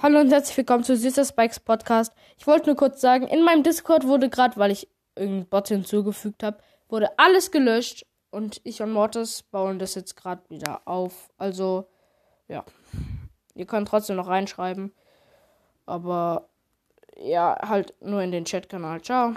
Hallo und herzlich willkommen zu Süßer Spikes Podcast. Ich wollte nur kurz sagen, in meinem Discord wurde gerade, weil ich irgendeinen Bot hinzugefügt habe, wurde alles gelöscht und ich und Mortis bauen das jetzt gerade wieder auf. Also, ja. Ihr könnt trotzdem noch reinschreiben. Aber ja, halt nur in den Chatkanal. Ciao.